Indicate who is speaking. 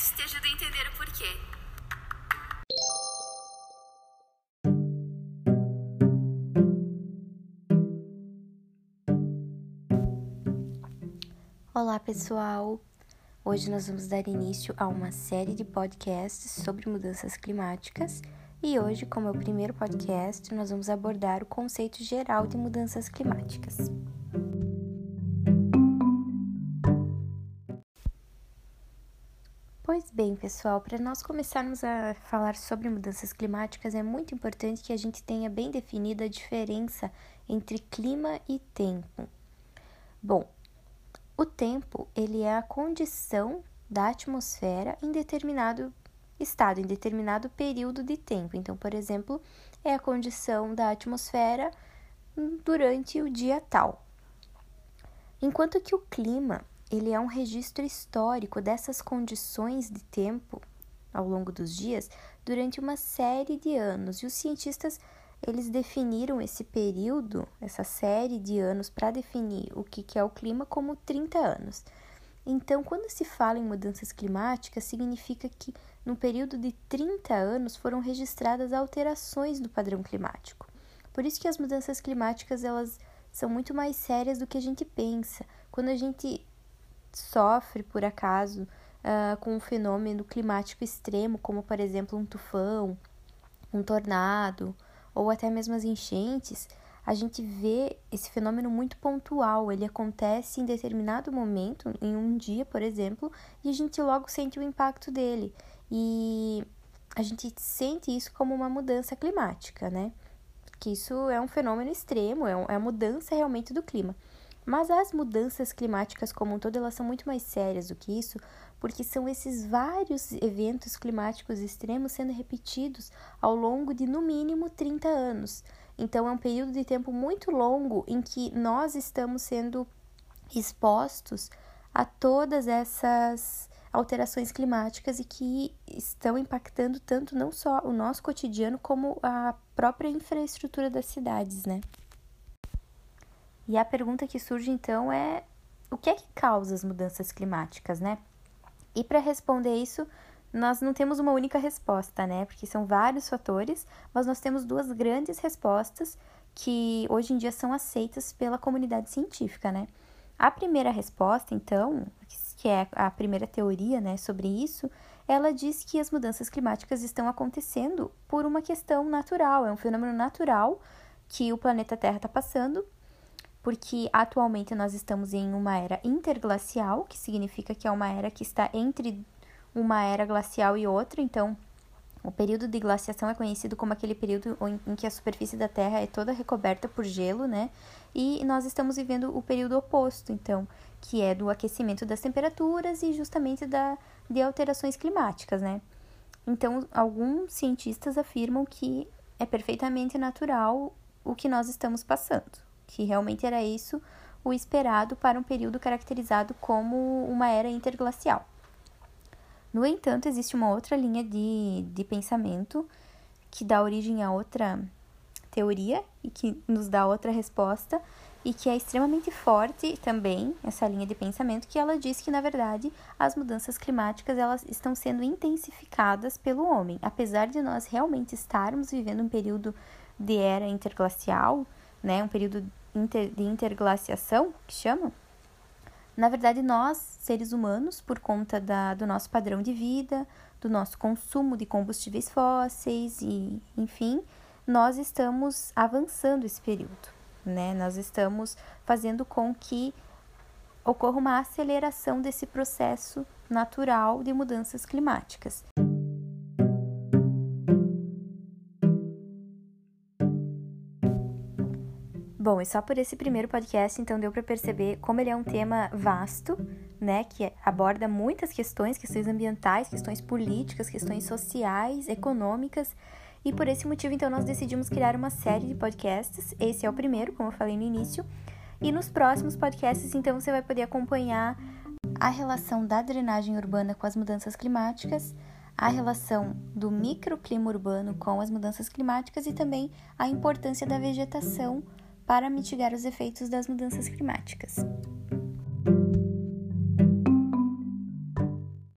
Speaker 1: podcast te ajuda a entender o porquê.
Speaker 2: Olá, pessoal! Hoje nós vamos dar início a uma série de podcasts sobre mudanças climáticas e hoje, como é o primeiro podcast, nós vamos abordar o conceito geral de mudanças climáticas. Bem, pessoal, para nós começarmos a falar sobre mudanças climáticas, é muito importante que a gente tenha bem definida a diferença entre clima e tempo. Bom, o tempo, ele é a condição da atmosfera em determinado estado, em determinado período de tempo. Então, por exemplo, é a condição da atmosfera durante o dia tal. Enquanto que o clima, ele é um registro histórico dessas condições de tempo ao longo dos dias durante uma série de anos. E os cientistas eles definiram esse período, essa série de anos, para definir o que, que é o clima como 30 anos. Então, quando se fala em mudanças climáticas, significa que no período de 30 anos foram registradas alterações do padrão climático. Por isso que as mudanças climáticas elas são muito mais sérias do que a gente pensa. Quando a gente sofre, por acaso, uh, com um fenômeno climático extremo, como por exemplo um tufão, um tornado, ou até mesmo as enchentes, a gente vê esse fenômeno muito pontual. Ele acontece em determinado momento, em um dia, por exemplo, e a gente logo sente o impacto dele. E a gente sente isso como uma mudança climática, né? Que isso é um fenômeno extremo, é, é a mudança realmente do clima. Mas as mudanças climáticas como um todo, elas são muito mais sérias do que isso, porque são esses vários eventos climáticos extremos sendo repetidos ao longo de no mínimo 30 anos. Então é um período de tempo muito longo em que nós estamos sendo expostos a todas essas alterações climáticas e que estão impactando tanto não só o nosso cotidiano como a própria infraestrutura das cidades, né? E a pergunta que surge então é o que é que causa as mudanças climáticas, né? E para responder isso, nós não temos uma única resposta, né? Porque são vários fatores, mas nós temos duas grandes respostas que hoje em dia são aceitas pela comunidade científica, né? A primeira resposta, então, que é a primeira teoria, né, sobre isso, ela diz que as mudanças climáticas estão acontecendo por uma questão natural, é um fenômeno natural que o planeta Terra está passando porque atualmente nós estamos em uma era interglacial, que significa que é uma era que está entre uma era glacial e outra, então o período de glaciação é conhecido como aquele período em que a superfície da Terra é toda recoberta por gelo, né? E nós estamos vivendo o período oposto, então, que é do aquecimento das temperaturas e justamente da, de alterações climáticas, né? Então, alguns cientistas afirmam que é perfeitamente natural o que nós estamos passando que realmente era isso o esperado para um período caracterizado como uma era interglacial. No entanto, existe uma outra linha de, de pensamento que dá origem a outra teoria e que nos dá outra resposta e que é extremamente forte também essa linha de pensamento que ela diz que na verdade as mudanças climáticas elas estão sendo intensificadas pelo homem apesar de nós realmente estarmos vivendo um período de era interglacial né um período inter, de interglaciação, que chamam, na verdade, nós, seres humanos, por conta da, do nosso padrão de vida, do nosso consumo de combustíveis fósseis e, enfim, nós estamos avançando esse período, né? Nós estamos fazendo com que ocorra uma aceleração desse processo natural de mudanças climáticas. Bom, e só por esse primeiro podcast, então deu para perceber como ele é um tema vasto, né, que aborda muitas questões, questões ambientais, questões políticas, questões sociais, econômicas, e por esse motivo então nós decidimos criar uma série de podcasts. Esse é o primeiro, como eu falei no início, e nos próximos podcasts então você vai poder acompanhar a relação da drenagem urbana com as mudanças climáticas, a relação do microclima urbano com as mudanças climáticas e também a importância da vegetação para mitigar os efeitos das mudanças climáticas.